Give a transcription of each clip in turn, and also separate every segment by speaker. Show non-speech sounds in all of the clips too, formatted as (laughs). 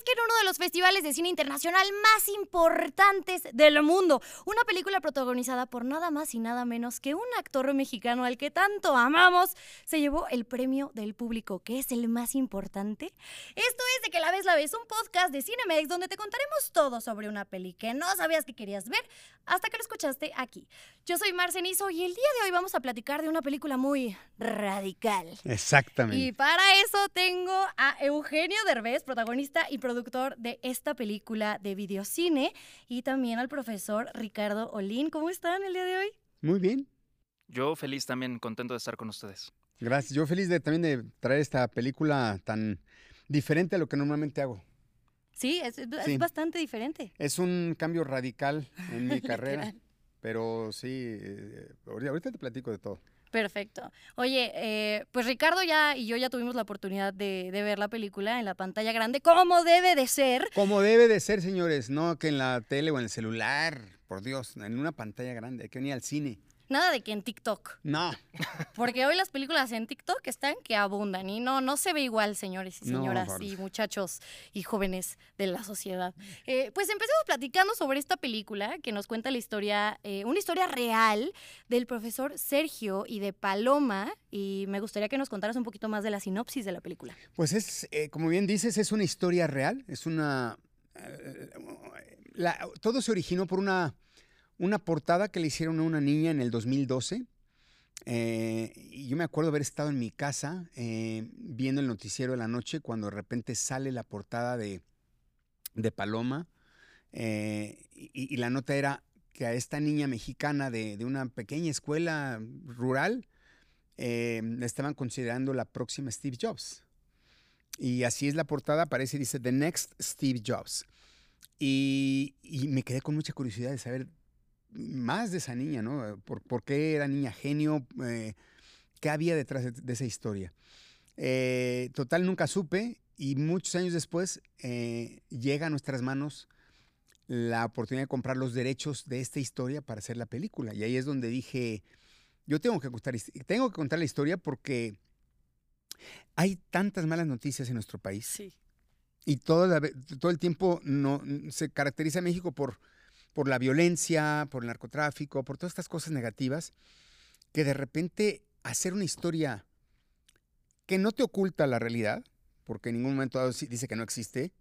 Speaker 1: es que en uno de los festivales de cine internacional más importantes del mundo, una película protagonizada por nada más y nada menos que un actor mexicano al que tanto amamos, se llevó el premio del público, que es el más importante. Esto es de que la ves la ves, un podcast de Cinemex donde te contaremos todo sobre una peli que no sabías que querías ver hasta que lo escuchaste aquí. Yo soy Marcenizo y el día de hoy vamos a platicar de una película muy radical.
Speaker 2: Exactamente.
Speaker 1: Y para eso tengo a Eugenio Derbez, protagonista y productor de esta película de videocine, y también al profesor Ricardo Olín. ¿Cómo están el día de hoy?
Speaker 2: Muy bien.
Speaker 3: Yo feliz también, contento de estar con ustedes.
Speaker 2: Gracias. Yo feliz de, también de traer esta película tan diferente a lo que normalmente hago.
Speaker 1: Sí, es, es
Speaker 2: Sí.
Speaker 1: bastante diferente.
Speaker 2: Es un cambio radical en mi (laughs) carrera, pero sí, eh, ahorita te platico de todo.
Speaker 1: Perfecto. Oye, eh, pues Ricardo ya y yo ya tuvimos la oportunidad de, de ver la película en la pantalla grande, como debe de ser.
Speaker 2: Como debe de ser, señores, no que en la tele o en el celular, por Dios, en una pantalla grande, hay que venir al cine.
Speaker 1: Nada de que en TikTok.
Speaker 2: No,
Speaker 1: Porque hoy las películas en TikTok están que abundan y no, no se ve igual, señores y señoras y muchachos y jóvenes de la sociedad. Eh, pues empecemos platicando sobre esta película que nos cuenta la historia, eh, una historia real del profesor Sergio y de Paloma y me gustaría que nos contaras un poquito más de la sinopsis de la película.
Speaker 2: Pues es, eh, como bien dices, es una historia real, es una... la- todo se originó por una, una portada que le hicieron a una niña en el 2012. eh, y yo me acuerdo haber estado en mi casa eh, viendo el noticiero de la noche cuando de repente sale la portada de, de Paloma eh, y, la nota era que a esta niña mexicana de, de una pequeña escuela rural la estaban considerando la próxima Steve Jobs. Y así es la portada, aparece y dice The Next Steve Jobs. Y, y me quedé con mucha curiosidad de saber más de esa niña, ¿no? ¿Por, por qué era niña genio? Eh, ¿Qué había detrás de, de esa historia? Eh, total, nunca supe y muchos años después eh, llega a nuestras manos la oportunidad de comprar los derechos de esta historia para hacer la película. Y ahí es donde dije, yo tengo que contar, tengo que contar la historia porque hay tantas malas noticias en nuestro país
Speaker 1: Sí.
Speaker 2: y todo, la ve- todo el tiempo no, se caracteriza a México por, por la violencia, por el narcotráfico, por todas estas cosas negativas, que de repente hacer una historia que no te oculta la realidad, porque en ningún momento dice que no existe,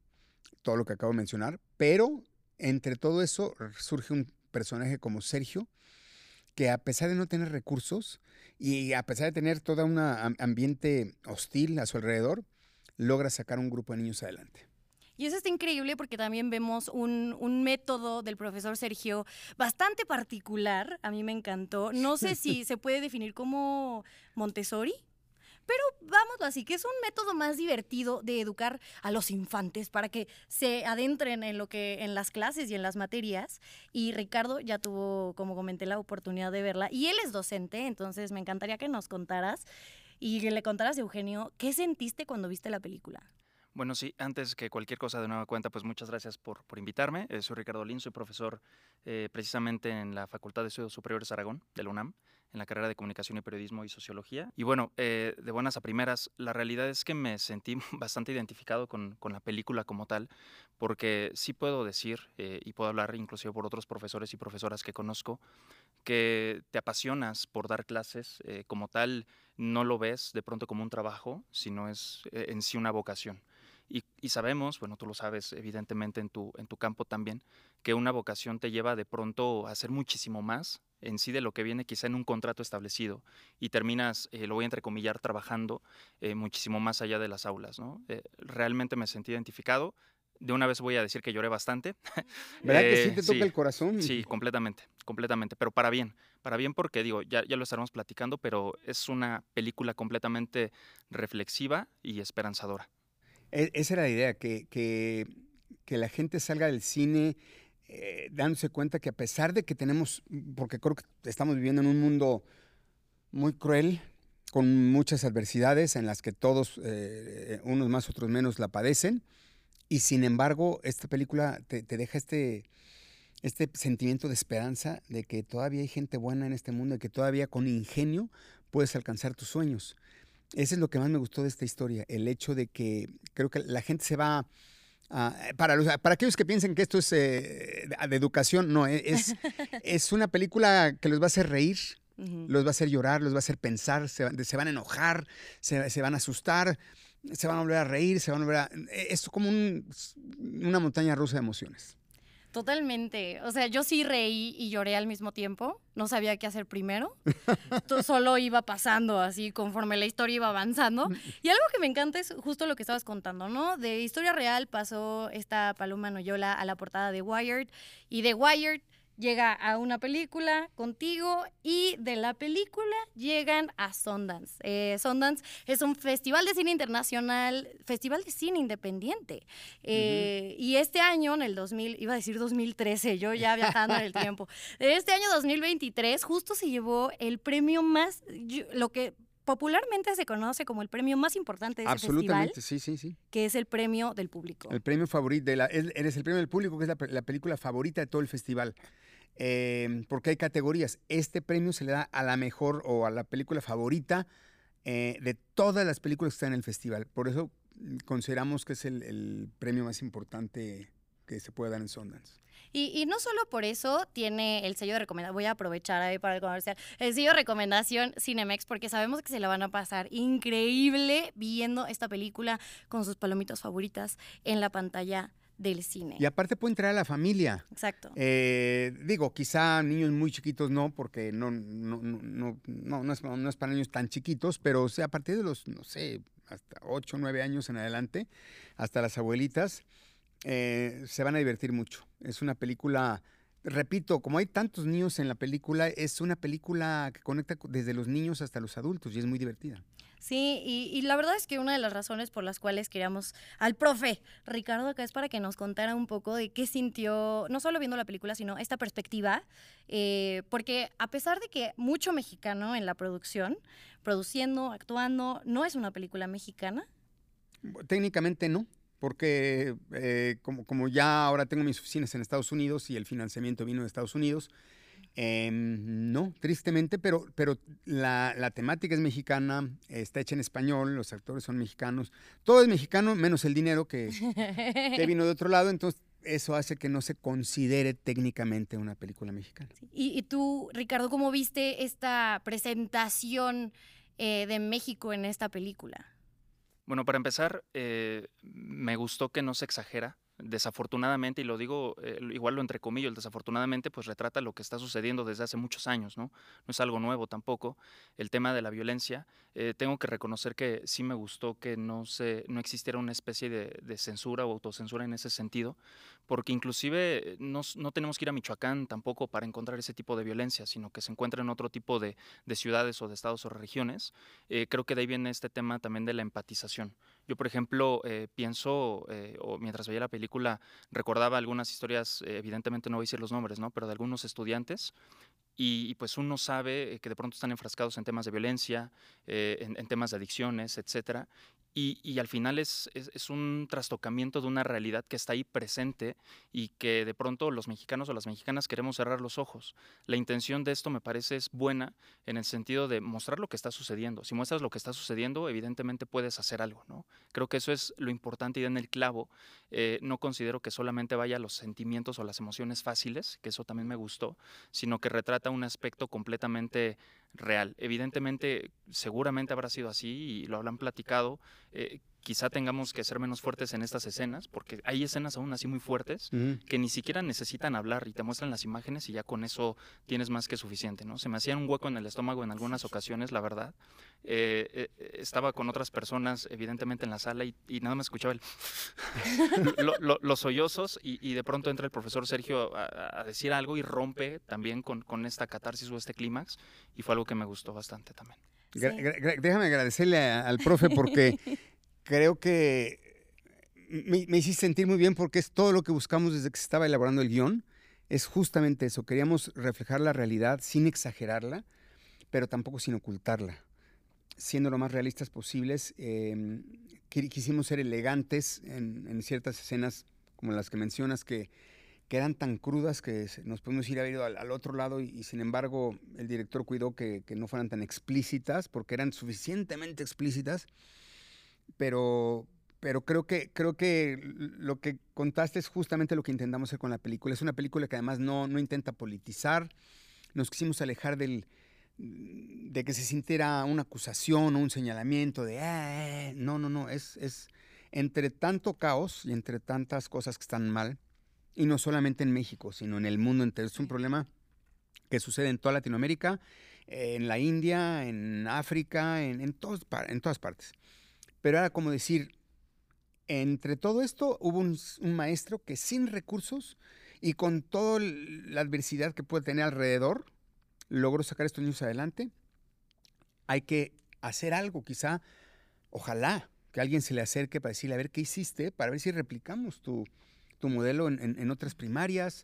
Speaker 2: todo lo que acabo de mencionar, pero entre todo eso surge un personaje como Sergio, que a pesar de no tener recursos y a pesar de tener todo un ambiente hostil a su alrededor, logra sacar un grupo de niños adelante.
Speaker 1: Y eso está increíble porque también vemos un, un método del profesor Sergio bastante particular. A mí me encantó. No sé si (laughs) se puede definir como Montessori. Pero vámonos así, que es un método más divertido de educar a los infantes para que se adentren en lo que en las clases y en las materias. Y Ricardo ya tuvo, como comenté, la oportunidad de verla. Y él es docente, entonces me encantaría que nos contaras y que le contaras, Eugenio, ¿qué sentiste cuando viste la película?
Speaker 3: Bueno, sí, antes que cualquier cosa de nueva cuenta, pues muchas gracias por, por invitarme. Eh, soy Ricardo Lin, soy profesor eh, precisamente en la Facultad de Estudios Superiores Aragón, de la UNAM, en la carrera de Comunicación y Periodismo y Sociología. Y bueno, eh, de buenas a primeras, la realidad es que me sentí (laughs) bastante identificado con, con la película como tal, porque sí puedo decir, eh, y puedo hablar inclusive por otros profesores y profesoras que conozco, que te apasionas por dar clases, eh, como tal, no lo ves de pronto como un trabajo, sino es eh, en sí una vocación. Y, y sabemos, bueno, tú lo sabes evidentemente en tu, en tu campo también, que una vocación te lleva de pronto a hacer muchísimo más en sí de lo que viene quizá en un contrato establecido y terminas, eh, lo voy a entrecomillar, trabajando eh, muchísimo más allá de las aulas, ¿no? Eh, realmente me sentí identificado. De una vez voy a decir que lloré bastante. (laughs)
Speaker 2: ¿Verdad que sí te toca
Speaker 3: sí.
Speaker 2: el corazón?
Speaker 3: Sí, completamente, completamente, pero para bien, para bien porque digo, ya, ya lo estaremos platicando, pero es una película completamente reflexiva y esperanzadora.
Speaker 2: E- Esa era la idea, que, que, la gente salga del cine eh, dándose cuenta que a pesar de que tenemos, porque creo que estamos viviendo en un mundo muy cruel, con muchas adversidades en las que todos, eh, unos más, otros menos, la padecen, y sin embargo, esta película te, te deja este, este sentimiento de esperanza de que todavía hay gente buena en este mundo y que todavía con ingenio puedes alcanzar tus sueños. Eso es lo que más me gustó de esta historia, el hecho de que creo que la gente se va Ah, para, los- para aquellos que piensen que esto es eh, de, educación, no, eh, es, (laughs) es una película que los va a hacer reír, los va a hacer llorar, los va a hacer pensar, se, van- se van a enojar, se, se van a asustar, se van a volver a reír, se van a volver a... eh, Es como un- una montaña rusa de emociones.
Speaker 1: Totalmente. O sea, yo sí reí y lloré al mismo tiempo. No sabía qué hacer primero. (laughs) Solo iba pasando así conforme la historia iba avanzando. Y algo que me encanta es justo lo que estabas contando, ¿no? De historia real pasó esta Paloma Noyola a la portada de Wired y de Wired llega a una película contigo y de la película llegan a Sundance. Eh, Sundance es un festival de cine internacional, festival de cine independiente. Eh, Y este año, en el 2000, iba a decir 2013, yo ya viajando en el tiempo, (laughs) este año 2023 justo se llevó el premio más, yo- lo que popularmente se conoce como el premio más importante de ese festival,
Speaker 2: Absolutamente, sí, sí, sí.
Speaker 1: que es el premio del público.
Speaker 2: El premio favorito, de la, es- eres el premio del público, que es la, la película favorita de todo el festival. Eh, porque hay categorías. Este premio se le da a la mejor o a la película favorita eh, de todas las películas que están en el festival. Por eso mm, consideramos que es el, el premio más importante que se puede dar en Sundance.
Speaker 1: Y, y no solo por eso tiene el sello de recomendación, voy a aprovechar ahí para el comercial, el sello de recomendación Cinemex, porque sabemos que se la van a pasar increíble viendo esta película con sus palomitas favoritas en la pantalla del cine.
Speaker 2: Y aparte puede entrar a la familia.
Speaker 1: Exacto.
Speaker 2: Eh, digo, quizá niños muy chiquitos no, porque no, no, no, no, no, no es, no es para niños tan chiquitos, pero o sea, a partir de los, no sé, hasta 8 o 9 años en adelante, hasta las abuelitas, eh, se van a divertir mucho. Es una película, repito, como hay tantos niños en la película, es una película que conecta co- desde los niños hasta los adultos y es muy divertida.
Speaker 1: Sí, y, y la verdad es que una de las razones por las cuales queríamos al profe Ricardo acá es para que nos contara un poco de qué sintió, no solo viendo la película, sino esta perspectiva, eh, porque a pesar de que mucho mexicano en la producción, produciendo, actuando, no es una película mexicana.
Speaker 2: Técnicamente no, porque eh, como, como ya ahora tengo mis oficinas en Estados Unidos y el financiamiento vino de Estados Unidos, em, no, tristemente, pero, pero la, la temática es mexicana, está hecha en español, los actores son mexicanos, todo es mexicano menos el dinero que, que vino de (laughs) otro lado, entonces eso hace que no se considere técnicamente una película mexicana.
Speaker 1: Y, y tú, Ricardo, ¿cómo viste esta presentación eh, de México en esta película?
Speaker 3: Bueno, para empezar, eh, me gustó que no se exagera. Desafortunadamente, y lo digo, eh, igual lo entrecomillo, el desafortunadamente, pues retrata lo que está sucediendo desde hace muchos años, ¿no? No es algo nuevo tampoco. El tema de la violencia, eh, tengo que reconocer que sí me gustó que no, se, no existiera una especie de, censura o autocensura en ese sentido, porque inclusive eh, no, no tenemos que ir a Michoacán tampoco para encontrar ese tipo de violencia, sino que se encuentra en otro tipo de, de ciudades o de estados o regiones. Creo que de ahí viene este tema también de la empatización. Yo, por ejemplo, eh, pienso, eh, o mientras veía la película, recordaba algunas historias, eh, evidentemente no voy a decir los nombres, ¿no? Pero de algunos estudiantes. Y, pues uno sabe eh, que de pronto están enfrascados en temas de violencia, eh, en temas de adicciones, etcétera. Y, al final es, es, es un trastocamiento de una realidad que está ahí presente y que de pronto los mexicanos o las mexicanas queremos cerrar los ojos. La intención de esto me parece es buena en el sentido de mostrar lo que está sucediendo. Si muestras lo que está sucediendo, evidentemente puedes hacer algo, ¿no? Creo que eso es lo importante y en el clavo. Eh, no considero que solamente vaya a los sentimientos o las emociones fáciles, que eso también me gustó, sino que retrata un aspecto completamente real. Evidentemente, seguramente habrá sido así y lo habrán platicado. Eh, quizá tengamos que ser menos fuertes en estas escenas, porque hay escenas aún así muy fuertes que ni siquiera necesitan hablar y te muestran las imágenes y ya con eso tienes más que suficiente, ¿no? Se me hacía un hueco en el estómago en algunas ocasiones, la verdad. Eh, eh, estaba con otras personas, evidentemente, en la sala y, y nada más escuchaba el (laughs) lo- lo- los sollozos y, y de pronto entra el profesor Sergio a, a decir algo y rompe también con, con esta catarsis o este clímax y fue algo que me gustó bastante también.
Speaker 1: Sí.
Speaker 2: déjame agradecerle a- al profe porque (laughs) creo que me, me hiciste sentir muy bien porque es todo lo que buscamos desde que se estaba elaborando el guion. Es justamente eso. Queríamos reflejar la realidad sin exagerarla, pero tampoco sin ocultarla. Siendo lo más realistas posibles, eh, qui- quisimos ser elegantes en, en ciertas escenas como las que mencionas que, que eran tan crudas que nos podemos ir a ver al, al otro lado y, y sin embargo el director cuidó que, que no fueran tan explícitas porque eran suficientemente explícitas, pero pero creo que, creo que lo que contaste es justamente lo que intentamos hacer con la película. Es una película que además no, no intenta politizar. Nos quisimos alejar del, de que se sintiera una acusación o un señalamiento de, "Ah, no, no, no, es, es entre tanto caos y entre tantas cosas que están mal, y no solamente en México, sino en el mundo entero. Es un problema que sucede en toda Latinoamérica, en la India, en África, en, en, todos en todas partes. Pero era como decir, entre todo esto hubo un, un maestro que sin recursos y con toda la adversidad que puede tener alrededor, logró sacar estos niños adelante. Hay que hacer algo, quizá, ojalá que alguien se le acerque para decirle, a ver, ¿qué hiciste? Para ver si replicamos tu, tu modelo en, en- en otras primarias.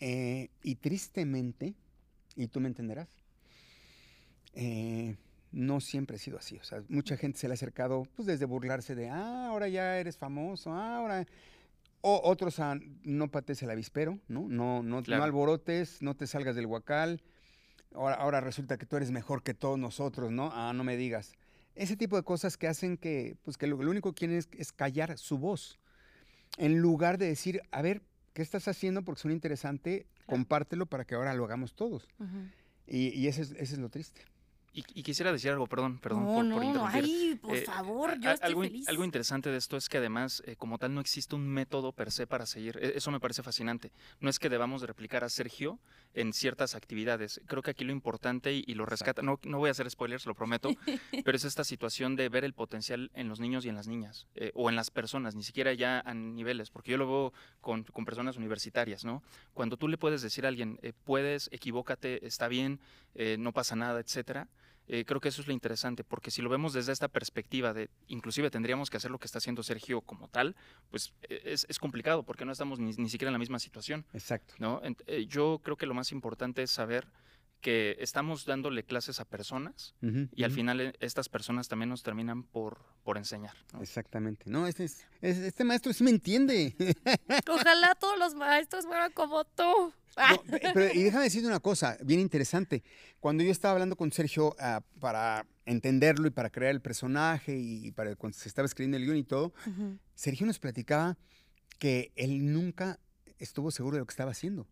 Speaker 2: Eh, y tristemente, y tú me entenderás, eh, no siempre ha sido así. O sea, mucha gente se le ha acercado pues, desde burlarse de, ah, ahora ya eres famoso, ah, ahora... O otros a, no pates el avispero, ¿no? No, no,
Speaker 3: Claro.
Speaker 2: no alborotes, no te salgas del huacal. Ahora, ahora resulta que tú eres mejor que todos nosotros, ¿no? Ah, no me digas. Ese tipo de cosas que hacen que, pues, que lo, lo único que quieren es, es callar su voz. En lugar de decir, a ver, ¿qué estás haciendo? Porque suena interesante, compártelo para que ahora lo hagamos todos. Y, y ese, es, ese es lo triste.
Speaker 3: Y, y quisiera decir algo, perdón, perdón
Speaker 1: no,
Speaker 3: por,
Speaker 1: no,
Speaker 3: por interrumpir.
Speaker 1: ay, por
Speaker 3: Eh,
Speaker 1: favor, yo
Speaker 3: a-
Speaker 1: estoy
Speaker 3: algo, in-
Speaker 1: feliz.
Speaker 3: algo interesante de esto es que además, eh, como tal, no existe un método per se para seguir. E- Eso me parece fascinante. No es que debamos de replicar a Sergio en ciertas actividades. Creo que aquí lo importante y, y lo rescata, no, no voy a hacer spoilers, lo prometo, (laughs) pero es esta situación de ver el potencial en los niños y en las niñas, eh, o en las personas, ni siquiera ya a niveles, porque yo lo veo con, con personas universitarias, ¿no? Cuando tú le puedes decir a alguien, eh, puedes, equivócate, está bien, eh, no pasa nada, etcétera, eh, creo que eso es lo interesante, porque si lo vemos desde esta perspectiva de, inclusive tendríamos que hacer lo que está haciendo Sergio como tal, pues eh, es, es complicado, porque no estamos ni, ni siquiera en la misma situación,
Speaker 2: Exacto.
Speaker 3: ¿no? Eh, yo creo que lo más importante es saber que estamos dándole clases a personas y al final eh, estas personas también nos terminan por, por enseñar. ¿no?
Speaker 2: Exactamente. No, este, es- es- este maestro sí me entiende. (laughs)
Speaker 1: Ojalá todos los maestros fueran como tú.
Speaker 2: No, pero, y déjame decirte una cosa bien interesante. Cuando yo estaba hablando con Sergio ah, para entenderlo y para crear el personaje y para cuando se estaba escribiendo el guion y todo. Sergio nos platicaba que él nunca estuvo seguro de lo que estaba haciendo.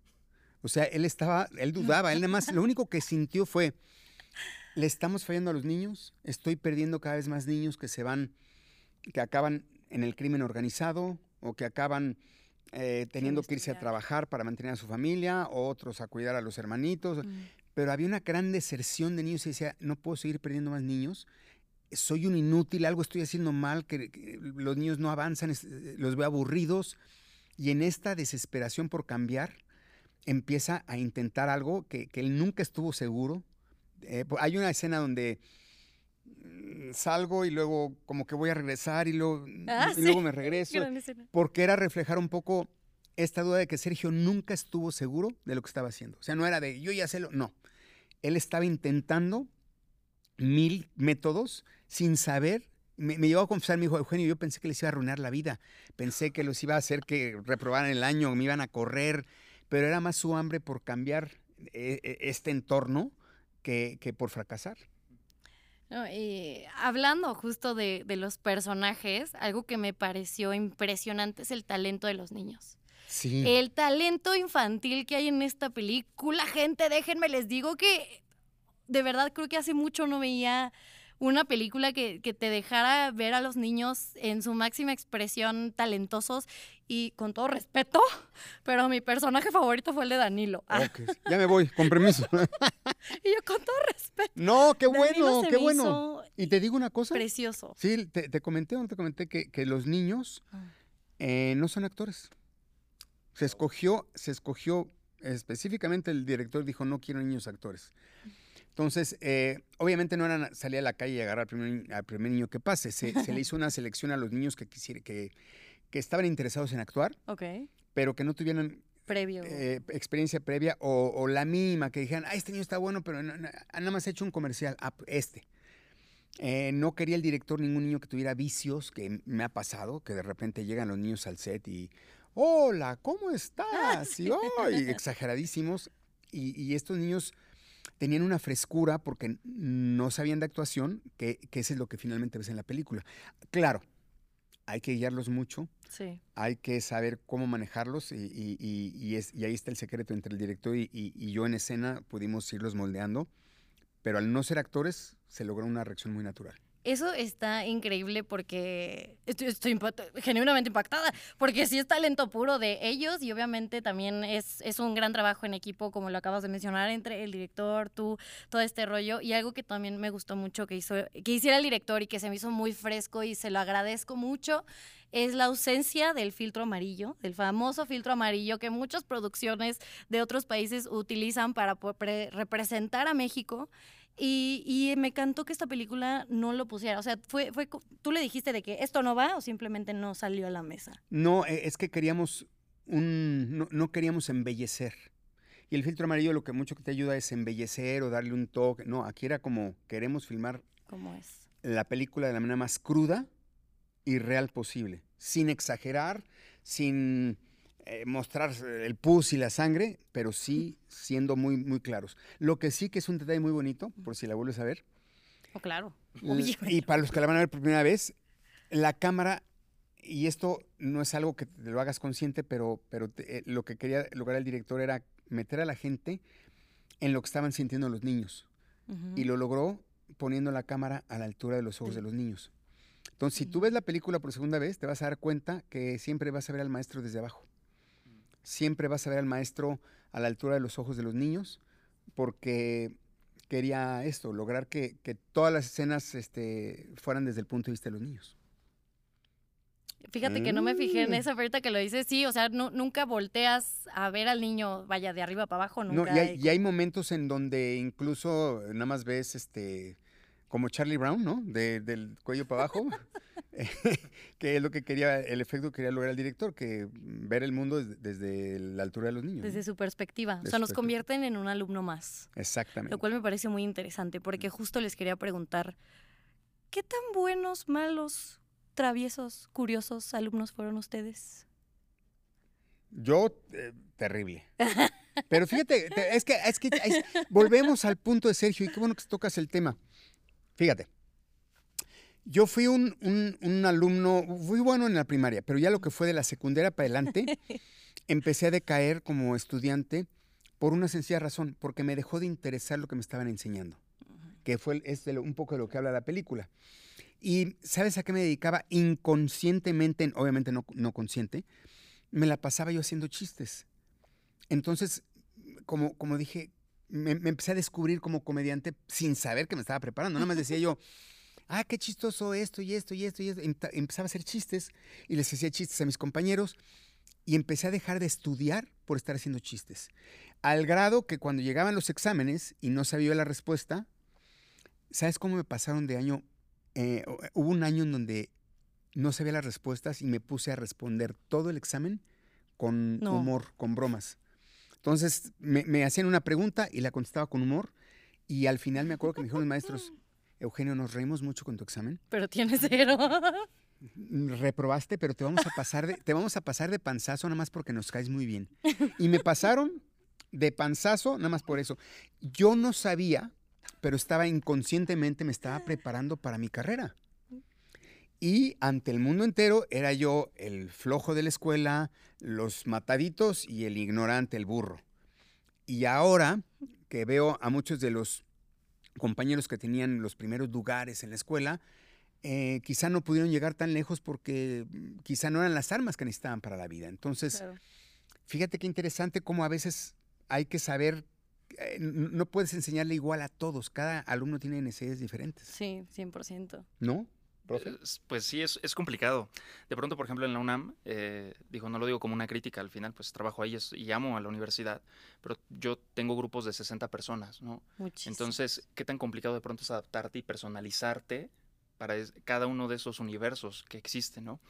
Speaker 2: O sea, él estaba, él dudaba, él nada más, lo único que sintió fue, le estamos fallando a los niños, estoy perdiendo cada vez más niños que se van, que acaban en el crimen organizado o que acaban eh, teniendo que irse a trabajar para mantener a su familia, o otros a cuidar a los hermanitos.
Speaker 1: Mm.
Speaker 2: Pero había una gran deserción de niños y decía, no puedo seguir perdiendo más niños. Soy un inútil, algo estoy haciendo mal, que, que los niños no avanzan, es- eh, los veo aburridos. Y en esta desesperación por cambiar, empieza a intentar algo que, que él nunca estuvo seguro. Eh, hay una escena donde mm, salgo y luego como que voy a regresar y luego,
Speaker 1: Ah,
Speaker 2: y luego
Speaker 1: sí. (laughs)
Speaker 2: me regreso porque era reflejar un poco esta duda de que Sergio nunca estuvo seguro de lo que estaba haciendo. O sea, no era de yo ya sé lo. No. Él estaba intentando mil métodos sin saber. Me, me llevó a confesar, me dijo, Eugenio, yo pensé que les iba a arruinar la vida. Pensé que los iba a hacer que reprobaran el año, me iban a correr. Pero era más su hambre por cambiar eh, eh, este entorno que, que por fracasar.
Speaker 1: No, y hablando justo de, de los personajes, algo que me pareció impresionante es el talento de los niños.
Speaker 2: Sí.
Speaker 1: El talento infantil que hay en esta película, gente, déjenme les digo que de verdad creo que hace mucho no veía una película que, que te dejara ver a los niños en su máxima expresión talentosos y con todo respeto, (laughs) pero mi personaje favorito fue el de Danilo. Ah,
Speaker 2: Ya me voy, con permiso. (laughs)
Speaker 1: y yo con todo respeto.
Speaker 2: no, qué bueno, qué bueno. Y te digo una cosa.
Speaker 1: Precioso.
Speaker 2: Sí, te, te comenté o no te comenté que, que los niños
Speaker 1: Ah.
Speaker 2: eh, no son actores. Se escogió, se escogió específicamente el director dijo no quiero niños actores. Entonces, eh, obviamente no era salir a la calle y agarrar al primer, al primer niño que pase. Se, se le (laughs) hizo una selección a los niños que quisiera, que, que estaban interesados en actuar,
Speaker 1: Ok.
Speaker 2: pero que no tuvieran
Speaker 1: Previo.
Speaker 2: eh, experiencia previa o, o la mínima, que dijeran, ah, este niño está bueno, pero no- no- nada más ha hecho un comercial, ah, este. Eh, no quería el director ningún niño que tuviera vicios, que me ha pasado, que de repente llegan los niños al set y, hola, ¿cómo estás? (laughs) Y, "Oh", y exageradísimos. Y, y estos niños tenían una frescura porque no sabían de actuación, que, que eso es lo que finalmente ves en la película. Claro, hay que guiarlos mucho,
Speaker 1: Sí.
Speaker 2: hay que saber cómo manejarlos y, y- y- es, y ahí está el secreto entre el director y, y- y yo en escena pudimos irlos moldeando, pero al no ser actores se logró una reacción muy natural.
Speaker 1: Eso está increíble porque estoy, genuinamente impactada, porque sí es talento puro de ellos y obviamente también es, es un gran trabajo en equipo, como lo acabas de mencionar, entre el director, tú, todo este rollo. Y algo que también me gustó mucho que, hizo, que hiciera el director y que se me hizo muy fresco y se lo agradezco mucho, es la ausencia del filtro amarillo, del famoso filtro amarillo que muchas producciones de otros países utilizan para representar a México. Y, y me encantó que esta película no lo pusiera. O sea, fue, fue, ¿tú le dijiste de que esto no va o simplemente no salió a la mesa?
Speaker 2: No, eh, es que queríamos un, no, no queríamos embellecer. Y el filtro amarillo lo que mucho que te ayuda es embellecer o darle un toque. No, aquí era como queremos filmar
Speaker 1: ¿Cómo es?
Speaker 2: la película de la manera más cruda y real posible, sin exagerar, sin eh, mostrar el pus y la sangre, pero sí siendo muy, muy claros. Lo que sí que es un detalle muy bonito, por si la vuelves a ver,
Speaker 1: Oh, claro.
Speaker 2: Y para los que la van a ver por primera vez, la cámara, y esto no es algo que te lo hagas consciente, pero, pero te- eh, lo que quería lograr el director era meter a la gente en lo que estaban sintiendo los niños
Speaker 1: Ujú.
Speaker 2: y lo logró poniendo la cámara a la altura de los ojos de los niños. Entonces, si tú ves la película por segunda vez, te vas a dar cuenta que siempre vas a ver al maestro desde abajo. Siempre vas a ver al maestro a la altura de los ojos de los niños, porque quería esto, lograr que, que todas las escenas este, fueran desde el punto de vista de los niños.
Speaker 1: Fíjate que no me fijé en eso ahorita que lo dices. Sí, o sea, nu- nunca volteas a ver al niño, vaya, de arriba para abajo,
Speaker 2: No,
Speaker 1: nunca.
Speaker 2: y, hay, y hay momentos en donde incluso nada más ves este como Charlie Brown, ¿no? De- del cuello para abajo, (laughs) (laughs) que es lo que quería, el efecto que quería lograr el director, que ver el mundo desde, desde la altura de los niños. ¿no?
Speaker 1: Desde su perspectiva. O sea, nos convierten en un alumno más.
Speaker 2: Exactamente.
Speaker 1: Lo cual me parece muy interesante porque justo les quería preguntar, ¿qué tan buenos, malos, traviesos, curiosos alumnos fueron ustedes?
Speaker 2: Yo, eh, terrible. (laughs) Pero fíjate, te- es que, es que es- volvemos al punto de Sergio, y qué bueno que tocas el tema. Fíjate, yo fui un, un- un alumno, fui bueno en la primaria, pero ya lo que fue de la secundaria para adelante, (laughs) empecé a decaer como estudiante por una sencilla razón, porque me dejó de interesar lo que me estaban enseñando, que fue, es de lo- un poco de lo que habla la película. Y ¿sabes a qué me dedicaba? Inconscientemente, obviamente no, no consciente, me la pasaba yo haciendo chistes. Entonces, como, como dije, me, me empecé a descubrir como comediante sin saber que me estaba preparando. Nada más decía yo, (laughs) ah, qué chistoso esto y esto y esto y esto. Empe- Empezaba a hacer chistes y les hacía chistes a mis compañeros y empecé a dejar de estudiar por estar haciendo chistes. Al grado que cuando llegaban los exámenes y no sabía la respuesta, ¿sabes cómo me pasaron de año? Eh, hu- hubo un año en donde no sabía las respuestas y me puse a responder todo el examen con
Speaker 1: No.
Speaker 2: humor, con bromas. Entonces me, me hacían una pregunta y la contestaba con humor y al final me acuerdo que me dijeron los maestros, Eugenio, nos reímos mucho con tu examen.
Speaker 1: Pero tienes cero.
Speaker 2: Reprobaste, pero te vamos a pasar de, te vamos a pasar de panzazo nada más porque nos caes muy bien. Y me pasaron de panzazo nada más por eso. Yo no sabía, pero estaba inconscientemente me estaba preparando para mi carrera. Y ante el mundo entero era yo el flojo de la escuela, los mataditos y el ignorante, el burro. Y ahora que veo a muchos de los compañeros que tenían los primeros lugares en la escuela, eh, quizá no pudieron llegar tan lejos porque mm, quizá no eran las armas que necesitaban para la vida. Entonces,
Speaker 1: Claro.
Speaker 2: fíjate qué interesante cómo a veces hay que saber, eh, no puedes enseñarle igual a todos, cada alumno tiene necesidades diferentes,
Speaker 1: Sí, 100%.
Speaker 2: ¿no?
Speaker 3: Es- Pues sí, es, es complicado. De pronto, por ejemplo, en la UNAM, eh, digo, no lo digo como una crítica, al final, pues trabajo ahí es- y amo a la universidad, pero yo tengo grupos de 60 personas, ¿no?
Speaker 1: Muchísimo.
Speaker 3: Entonces, ¿qué tan complicado de pronto es adaptarte y personalizarte para es- cada uno de esos universos que existen, ¿no?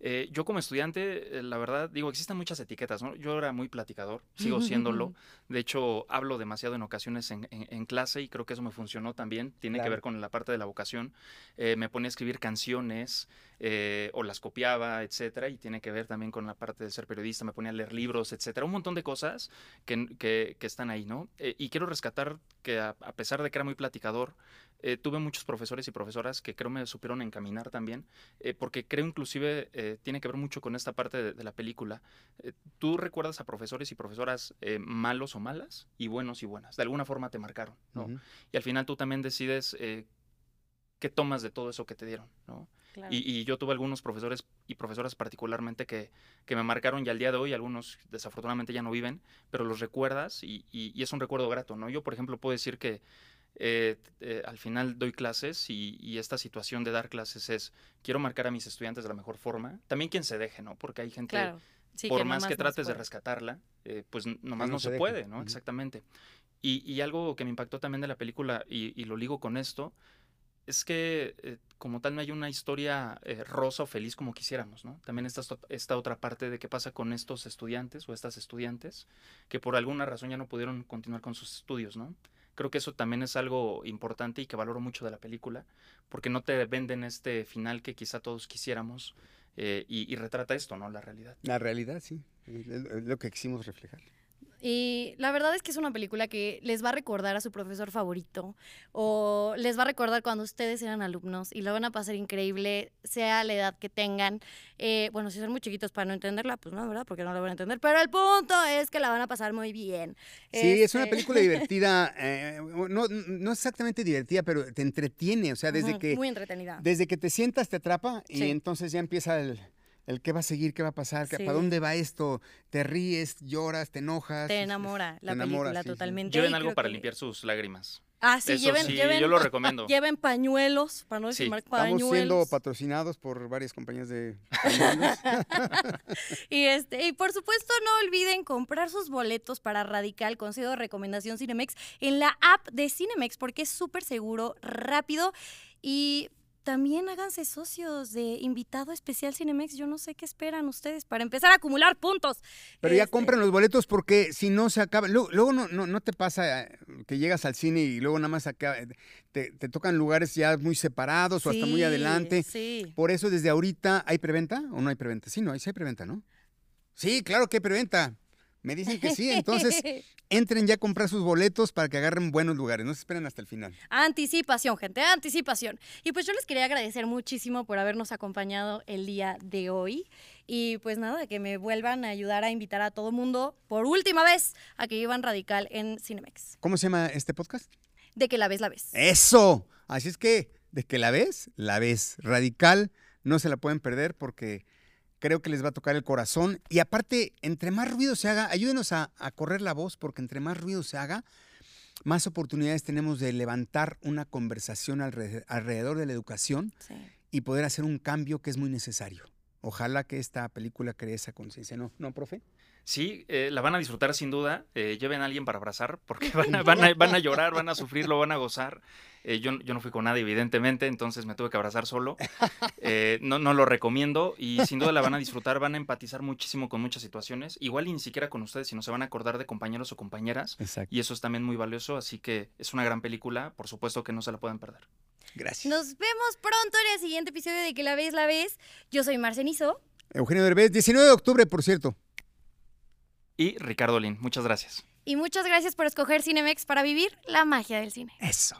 Speaker 3: Eh, yo como estudiante, eh, la verdad, digo, existen muchas etiquetas, ¿no? Yo era muy platicador, (laughs) sigo siéndolo. De hecho, hablo demasiado en ocasiones en, en- en clase y creo que eso me funcionó también. Tiene que ver con la parte de la vocación. Eh, me ponía a escribir canciones o las copiaba, etcétera, y tiene que ver también con la parte de ser periodista. Me ponía a leer libros, etcétera. Un montón de cosas que, que- que están ahí, ¿no? Y quiero rescatar que a, a pesar de que era muy platicador, eh, tuve muchos profesores y profesoras que creo me supieron encaminar también, eh, porque creo inclusive eh, tiene que ver mucho con esta parte de, de la película. Eh, tú recuerdas a profesores y profesoras eh, malos o malas y buenos y buenas. De alguna forma te marcaron, ¿no? Y al final tú también decides eh, qué tomas de todo eso que te dieron, ¿no?
Speaker 1: Claro.
Speaker 3: Y, y yo tuve algunos profesores y profesoras particularmente que, que me marcaron y al día de hoy algunos desafortunadamente ya no viven, pero los recuerdas y, y- y es un recuerdo grato, ¿no? Yo, por ejemplo, puedo decir que eh, eh, al final doy clases y, y esta situación de dar clases es, quiero marcar a mis estudiantes de la mejor forma, también quien se deje, ¿no? Porque hay gente,
Speaker 1: Claro. Sí,
Speaker 3: por
Speaker 1: que
Speaker 3: más que trates de rescatarla, eh, pues nomás
Speaker 2: no
Speaker 3: no,
Speaker 2: se
Speaker 3: puede, ¿no? Exactamente. Y, y algo que me impactó también de la película, y, y lo ligo con esto, es que eh, como tal no hay una historia eh, rosa o feliz como quisiéramos, ¿no? También está esta, esta otra parte de qué pasa con estos estudiantes o estas estudiantes que por alguna razón ya no pudieron continuar con sus estudios, ¿no? Creo que eso también es algo importante y que valoro mucho de la película, porque no te venden este final que quizá todos quisiéramos eh, y, y retrata esto, ¿no? La realidad.
Speaker 2: La realidad, sí. Es lo que quisimos reflejar.
Speaker 1: Y la verdad es que es una película que les va a recordar a su profesor favorito o les va a recordar cuando ustedes eran alumnos y lo van a pasar increíble, sea la edad que tengan. Eh, bueno, si son muy chiquitos para no entenderla, pues no, ¿verdad? Porque no la van a entender. Pero el punto es que la van a pasar muy bien.
Speaker 2: Sí, es una
Speaker 1: Este,
Speaker 2: película (laughs) divertida, eh, no, no exactamente divertida, pero te entretiene, o sea, desde que,
Speaker 1: Muy entretenida.
Speaker 2: desde que te sientas te atrapa y
Speaker 1: Sí.
Speaker 2: entonces ya empieza el, el qué va a seguir, qué va a pasar,
Speaker 1: Sí.
Speaker 2: para dónde va esto, te ríes, lloras, te enojas.
Speaker 1: Te enamora la
Speaker 2: te enamora,
Speaker 1: película
Speaker 2: sí, sí.
Speaker 1: totalmente.
Speaker 3: Lleven algo para
Speaker 1: que-
Speaker 3: limpiar sus lágrimas.
Speaker 1: Ah, sí,
Speaker 3: Eso
Speaker 1: lleven,
Speaker 3: sí,
Speaker 1: lleven,
Speaker 3: yo lo recomiendo.
Speaker 1: lleven pañuelos, para no decir
Speaker 3: Sí.
Speaker 1: mal,
Speaker 2: Estamos siendo
Speaker 1: pañuelos.
Speaker 2: patrocinados por varias compañías de pañuelos. (laughs)
Speaker 1: Y, este, y por supuesto, no olviden comprar sus boletos para Radical, consejo de recomendación Cinemex, en la app de Cinemex, porque es súper seguro, rápido y también háganse socios de invitado especial Cinemex. Yo no sé qué esperan ustedes para empezar a acumular puntos.
Speaker 2: Pero ya
Speaker 1: Este,
Speaker 2: compran los boletos porque si no se acaba. Luego, luego no, no, no te pasa eh, que llegas al cine y luego nada más acá, eh, te, te tocan lugares ya muy separados o hasta muy adelante.
Speaker 1: Sí.
Speaker 2: Por eso desde ahorita, ¿hay preventa o no hay preventa? Sí, no, hay, sí hay preventa, ¿no? Sí, claro que hay preventa. Me dicen que sí, entonces (laughs) entren ya a comprar sus boletos para que agarren buenos lugares, no se esperen hasta el final.
Speaker 1: Anticipación, gente, anticipación. Y pues yo les quería agradecer muchísimo por habernos acompañado el día de hoy. Y pues nada, que me vuelvan a ayudar a invitar a todo mundo por última vez a que vivan radical en Cinemex.
Speaker 2: ¿Cómo se llama este podcast?
Speaker 1: De que la ves, la ves.
Speaker 2: Eso. Así es que, de que la ves, la ves. Radical, no se la pueden perder porque creo que les va a tocar el corazón. Y aparte, entre más ruido se haga, ayúdenos a, a correr la voz porque entre más ruido se haga, más oportunidades tenemos de levantar una conversación alre- alrededor de la educación
Speaker 1: Sí.
Speaker 2: y poder hacer un cambio que es muy necesario. Ojalá que esta película cree esa conciencia, ¿no? ¿No, profe?
Speaker 3: Sí, eh, la van a disfrutar sin duda. Eh, lleven a alguien para abrazar porque (laughs) van a, van a- van a llorar, van a sufrir, lo van a gozar. Eh, yo, yo no fui con nadie, evidentemente, entonces me tuve que abrazar solo. Eh, no, no lo recomiendo y sin duda la van a disfrutar, van a empatizar muchísimo con muchas situaciones. Igual y ni siquiera con ustedes, sino se van a acordar de compañeros o compañeras.
Speaker 2: Exacto.
Speaker 3: Y eso es también muy valioso, así que es una gran película, por supuesto que no se la pueden perder.
Speaker 2: Gracias.
Speaker 1: Nos vemos pronto en el siguiente episodio de Que la ves, la ves. Yo soy Marcenizo.
Speaker 2: Eugenio Derbez, 19 de octubre, por cierto.
Speaker 3: Y Ricardo Lin, muchas gracias.
Speaker 1: Y muchas gracias por escoger Cinemex para vivir la magia del cine.
Speaker 2: Eso.